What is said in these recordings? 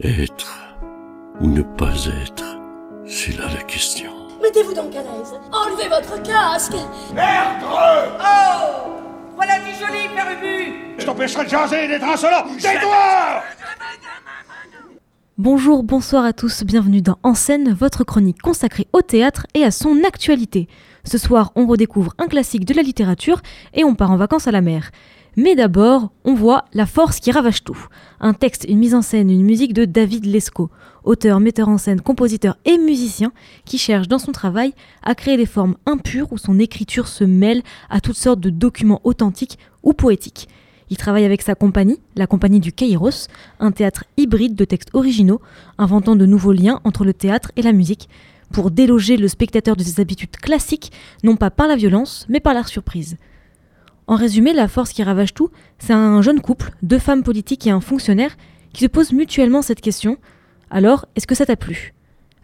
Être ou ne pas être, c'est là la question. Mettez-vous donc à l'aise. Enlevez votre casque. Merde Oh Voilà du joli, Père Ubu Je t'empêcherai de jaser et d'être insolent Tais-toi Bonjour, bonsoir à tous, bienvenue dans En scène, votre chronique consacrée au théâtre et à son actualité. Ce soir, on redécouvre un classique de la littérature et on part en vacances à la mer. Mais d'abord, on voit La force qui ravage tout. Un texte, une mise en scène, une musique de David Lescaut, auteur, metteur en scène, compositeur et musicien qui cherche dans son travail à créer des formes impures où son écriture se mêle à toutes sortes de documents authentiques ou poétiques. Il travaille avec sa compagnie, la compagnie du Kairos, un théâtre hybride de textes originaux, inventant de nouveaux liens entre le théâtre et la musique, pour déloger le spectateur de ses habitudes classiques, non pas par la violence, mais par la surprise. En résumé, la force qui ravage tout, c'est un jeune couple, deux femmes politiques et un fonctionnaire, qui se posent mutuellement cette question. Alors, est-ce que ça t'a plu?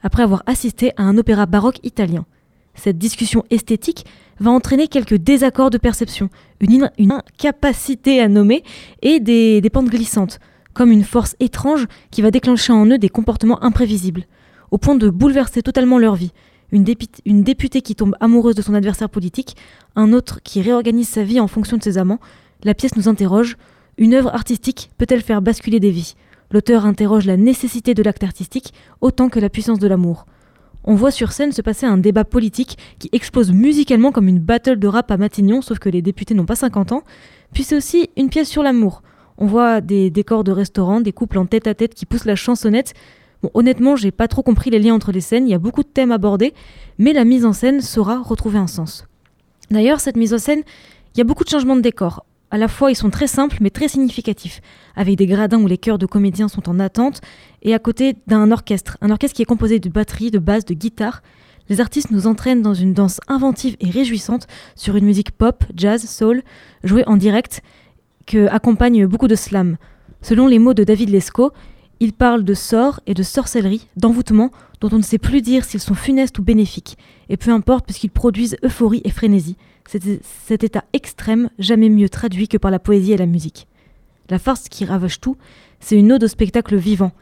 Après avoir assisté à un opéra baroque italien. Cette discussion esthétique va entraîner quelques désaccords de perception, une, incapacité à nommer et des, pentes glissantes, comme une force étrange qui va déclencher en eux des comportements imprévisibles, au point de bouleverser totalement leur vie, une, députée qui tombe amoureuse de son adversaire politique, un autre qui réorganise sa vie en fonction de ses amants, la pièce nous interroge une œuvre artistique peut-elle faire basculer des vies? L'auteur interroge la nécessité de l'acte artistique autant que la puissance de l'amour. On voit sur scène se passer un débat politique qui explose musicalement comme une battle de rap à Matignon, sauf que les députés n'ont pas 50 ans. Puis c'est aussi une pièce sur l'amour. On voit des décors de restaurants, des couples en tête à tête qui poussent la chansonnette, Honnêtement, j'ai pas trop compris les liens entre les scènes, il y a beaucoup de thèmes abordés, mais la mise en scène saura retrouver un sens. D'ailleurs, cette mise en scène, il y a beaucoup de changements de décor. À la fois, ils sont très simples mais très significatifs, avec des gradins où les chœurs de comédiens sont en attente, et à côté d'un orchestre, un orchestre qui est composé de batterie, de basse, de guitare. Les artistes nous entraînent dans une danse inventive et réjouissante sur une musique pop, jazz, soul, jouée en direct, que accompagne beaucoup de slam. Selon les mots de David Lescaut, il parle de sorts et de sorcellerie, d'envoûtement, dont on ne sait plus dire s'ils sont funestes ou bénéfiques, et peu importe puisqu'ils produisent euphorie et frénésie, cet état extrême jamais mieux traduit que par la poésie et la musique. La force qui ravage tout, c'est une ode au spectacle vivant.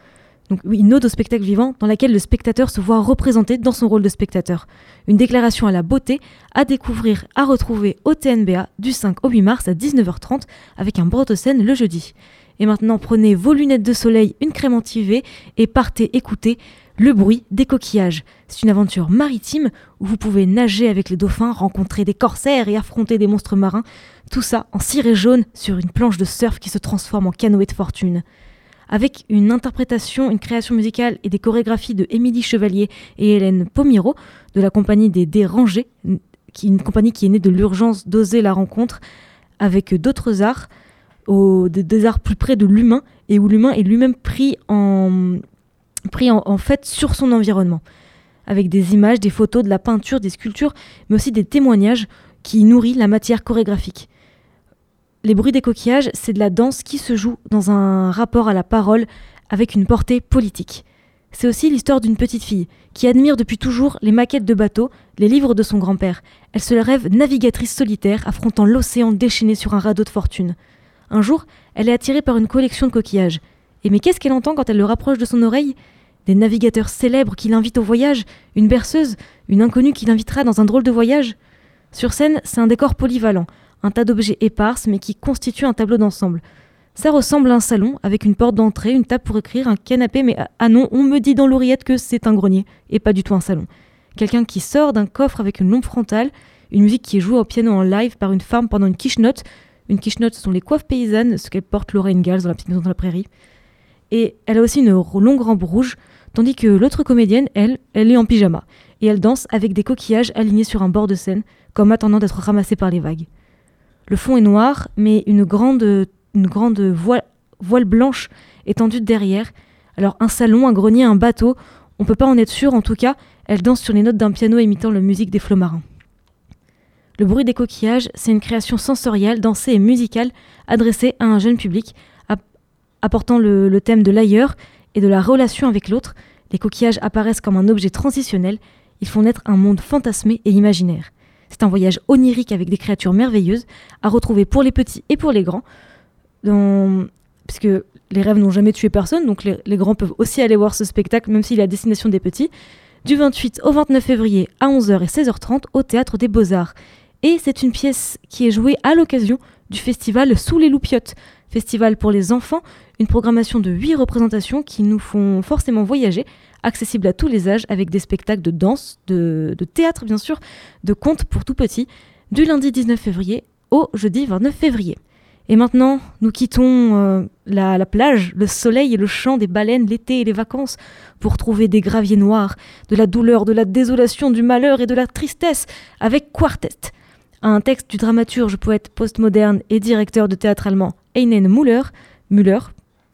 Donc oui, une ode au spectacle vivant dans laquelle le spectateur se voit représenté dans son rôle de spectateur. Une déclaration à la beauté à découvrir, à retrouver au TNBA du 5 au 8 mars à 19h30 avec un scène le jeudi. Et maintenant, prenez vos lunettes de soleil, une crème anti et partez écouter le bruit des coquillages. C'est une aventure maritime où vous pouvez nager avec les dauphins, rencontrer des corsaires et affronter des monstres marins. Tout ça en ciré jaune sur une planche de surf qui se transforme en canoë de fortune. Avec une interprétation, une création musicale et des chorégraphies de Émilie Chevalier et Hélène Pomiro de la compagnie des Dérangés, une compagnie qui est née de l'urgence d'oser la rencontre avec d'autres arts, des, arts plus près de l'humain et où l'humain est lui-même pris en pris fait sur son environnement, avec des images, des photos, de la peinture, des sculptures, mais aussi des témoignages qui nourrissent la matière chorégraphique. Les bruits des coquillages, c'est de la danse qui se joue dans un rapport à la parole avec une portée politique. C'est aussi l'histoire d'une petite fille qui admire depuis toujours les maquettes de bateaux, les livres de son grand-père. Elle se rêve navigatrice solitaire affrontant l'océan déchaîné sur un radeau de fortune. Un jour, elle est attirée par une collection de coquillages. Et mais qu'est-ce qu'elle entend quand elle le rapproche de son oreille? Des navigateurs célèbres qui l'invitent au voyage, une berceuse, une inconnue qui l'invitera dans un drôle de voyage? Sur scène, c'est un décor polyvalent, un tas d'objets éparses mais qui constituent un tableau d'ensemble. Ça ressemble à un salon avec une porte d'entrée, une table pour écrire, un canapé, mais ah non, on me dit dans l'oreillette que c'est un grenier et pas du tout un salon. Quelqu'un qui sort d'un coffre avec une lampe frontale, une musique qui est jouée au piano en live par une femme pendant une quiche note, une quiche-note, ce sont les coiffes paysannes, ce qu'elle porte Lorraine Gals dans la petite maison de la prairie. Et elle a aussi une longue rampe rouge, tandis que l'autre comédienne, elle, elle est en pyjama. Et elle danse avec des coquillages alignés sur un bord de scène, comme attendant d'être ramassés par les vagues. Le fond est noir, mais une grande, voile blanche est tendue derrière. Alors un salon, un grenier, un bateau, on peut pas en être sûr, en tout cas, elle danse sur les notes d'un piano imitant la musique des flots marins. Le bruit des coquillages, c'est une création sensorielle, dansée et musicale adressée à un jeune public, apportant le, thème de l'ailleurs et de la relation avec l'autre. Les coquillages apparaissent comme un objet transitionnel, ils font naître un monde fantasmé et imaginaire. C'est un voyage onirique avec des créatures merveilleuses à retrouver pour les petits et pour les grands, puisque les rêves n'ont jamais tué personne, donc les, les grands peuvent aussi aller voir ce spectacle, même s'il est à destination des petits, du 28 au 29 février à 11h et 16h30 au Théâtre des Beaux-Arts. Et c'est une pièce qui est jouée à l'occasion du festival Sous les Loupiottes, festival pour les enfants, une programmation de 8 représentations qui nous font forcément voyager, accessible à tous les âges, avec des spectacles de danse, de, théâtre bien sûr, de contes pour tout petits, du lundi 19 février au jeudi 29 février. Et maintenant, nous quittons euh, la, la plage, le soleil et le chant des baleines, l'été et les vacances, pour trouver des graviers noirs, de la douleur, de la désolation, du malheur et de la tristesse, avec Quartet, un texte du dramaturge, poète postmoderne et directeur de théâtre allemand Heinen Müller, Müller,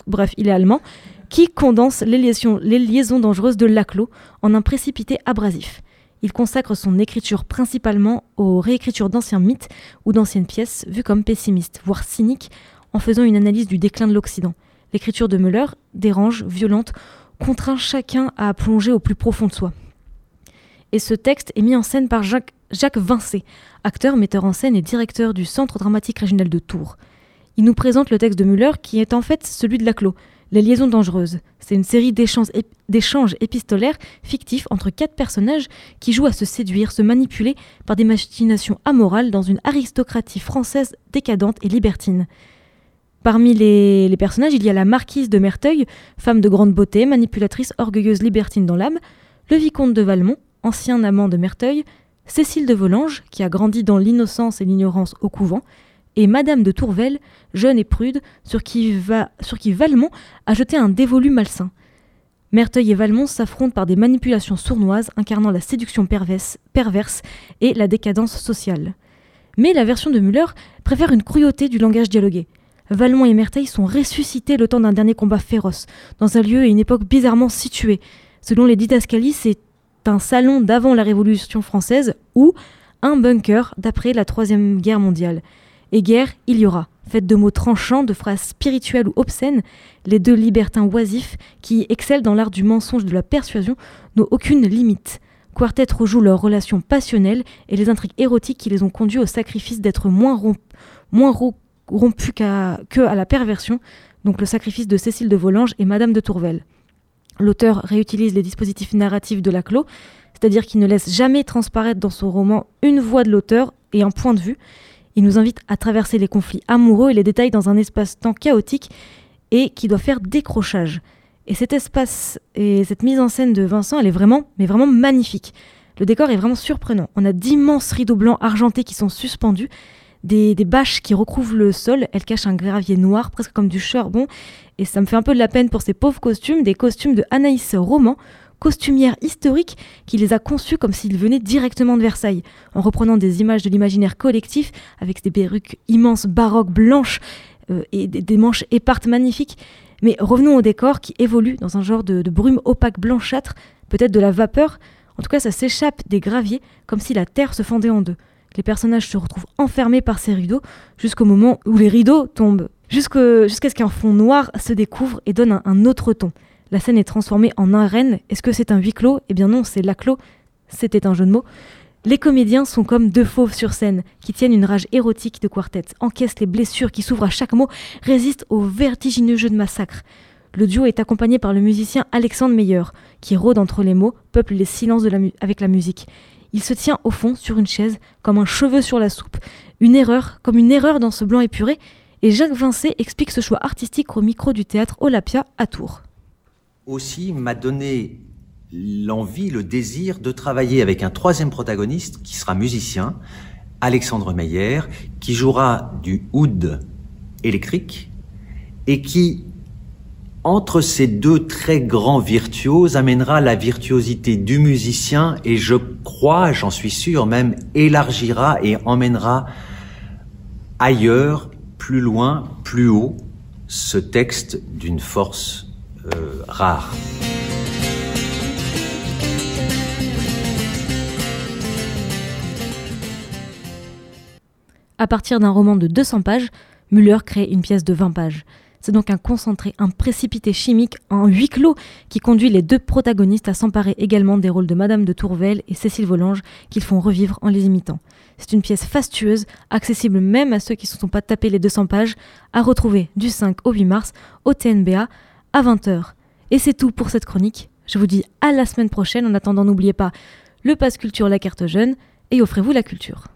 bref, il est allemand, qui condense les liaisons, les liaisons dangereuses de Laclos en un précipité abrasif. Il consacre son écriture principalement aux réécritures d'anciens mythes ou d'anciennes pièces vues comme pessimistes, voire cyniques, en faisant une analyse du déclin de l'Occident. L'écriture de Müller, dérange, violente, contraint chacun à plonger au plus profond de soi. Et ce texte est mis en scène par Jacques, Jacques Vincé, acteur, metteur en scène et directeur du Centre dramatique régional de Tours. Il nous présente le texte de Müller qui est en fait celui de Laclos, Les liaisons dangereuses. C'est une série d'échanges ép- d'échanges épistolaires fictifs entre quatre personnages qui jouent à se séduire, se manipuler par des machinations amorales dans une aristocratie française décadente et libertine. Parmi les personnages, il y a la marquise de Merteuil, femme de grande beauté, manipulatrice, orgueilleuse, libertine dans l'âme, le vicomte de Valmont, ancien amant de Merteuil, Cécile de Volanges, qui a grandi dans l'innocence et l'ignorance au couvent, et Madame de Tourvel, jeune et prude, sur qui, Valmont a jeté un dévolu malsain. Merteuil et Valmont s'affrontent par des manipulations sournoises incarnant la séduction perverse, et la décadence sociale. Mais la version de Müller préfère une cruauté du langage dialogué. Valmont et Merteuil sont ressuscités le temps d'un dernier combat féroce, dans un lieu et une époque bizarrement situés. Selon les didascalies, c'est un salon d'avant la Révolution française ou un bunker d'après la Troisième Guerre mondiale. Et guerre, il y aura. Faite de mots tranchants, de phrases spirituelles ou obscènes, les deux libertins oisifs, qui excellent dans l'art du mensonge de la persuasion, n'ont aucune limite. Quartet rejoue leurs relations passionnelles et les intrigues érotiques qui les ont conduits au sacrifice d'être moins, romp moins ro rompus qu'à que à la perversion, donc le sacrifice de Cécile de Volanges et Madame de Tourvel. L'auteur réutilise les dispositifs narratifs de Laclos, c'est-à-dire qu'il ne laisse jamais transparaître dans son roman une voix de l'auteur et un point de vue. Il nous invite à traverser les conflits amoureux et les détails dans un espace-temps chaotique et qui doit faire décrochage. Et cet espace et cette mise en scène de Vincent, elle est vraiment, mais vraiment magnifique. Le décor est vraiment surprenant. On a d'immenses rideaux blancs argentés qui sont suspendus, des, bâches qui recouvrent le sol. Elles cachent un gravier noir, presque comme du charbon. Et ça me fait un peu de la peine pour ces pauvres costumes, des costumes de Anaïs Roman, costumière historique qui les a conçus comme s'ils venaient directement de Versailles, en reprenant des images de l'imaginaire collectif avec des perruques immenses, baroques, blanches euh, et des, des manches épartes magnifiques. Mais revenons au décor qui évolue dans un genre de, de brume opaque blanchâtre, peut-être de la vapeur. En tout cas, ça s'échappe des graviers comme si la terre se fendait en deux. Les personnages se retrouvent enfermés par ces rideaux jusqu'au moment où les rideaux tombent, jusqu'à ce qu'un fond noir se découvre et donne un, un autre ton. La scène est transformée en arène. Est-ce que c'est un huis clos? Eh bien non, c'est la clos. C'était un jeu de mots. Les comédiens sont comme deux fauves sur scène, qui tiennent une rage érotique de quartet, encaissent les blessures qui s'ouvrent à chaque mot, résistent au vertigineux jeu de massacre. Le duo est accompagné par le musicien Alexandre Meyer, qui rôde entre les mots, peuple les silences avec la musique. Il se tient au fond sur une chaise, comme un cheveu sur la soupe. Une erreur, comme une erreur dans ce blanc épuré, et Jacques Vincé explique ce choix artistique au micro du théâtre Olapia à Tours. Aussi m'a donné l'envie, le désir de travailler avec un troisième protagoniste qui sera musicien, Alexandre Meyer, qui jouera du oud électrique et qui, entre ces deux très grands virtuoses, amènera la virtuosité du musicien et je crois, j'en suis sûr, même élargira et emmènera ailleurs, plus loin, plus haut, ce texte d'une force euh, rare. À partir d'un roman de 200 pages, Müller crée une pièce de 20 pages. C'est donc un concentré, un précipité chimique en huis clos qui conduit les deux protagonistes à s'emparer également des rôles de Madame de Tourvel et Cécile Volange qu'ils font revivre en les imitant. C'est une pièce fastueuse, accessible même à ceux qui ne se sont pas tapés les 200 pages, à retrouver du 5 au 8 mars au TNBA à 20h. Et c'est tout pour cette chronique. Je vous dis à la semaine prochaine. En attendant, n'oubliez pas le passe culture, la carte jeune et offrez-vous la culture.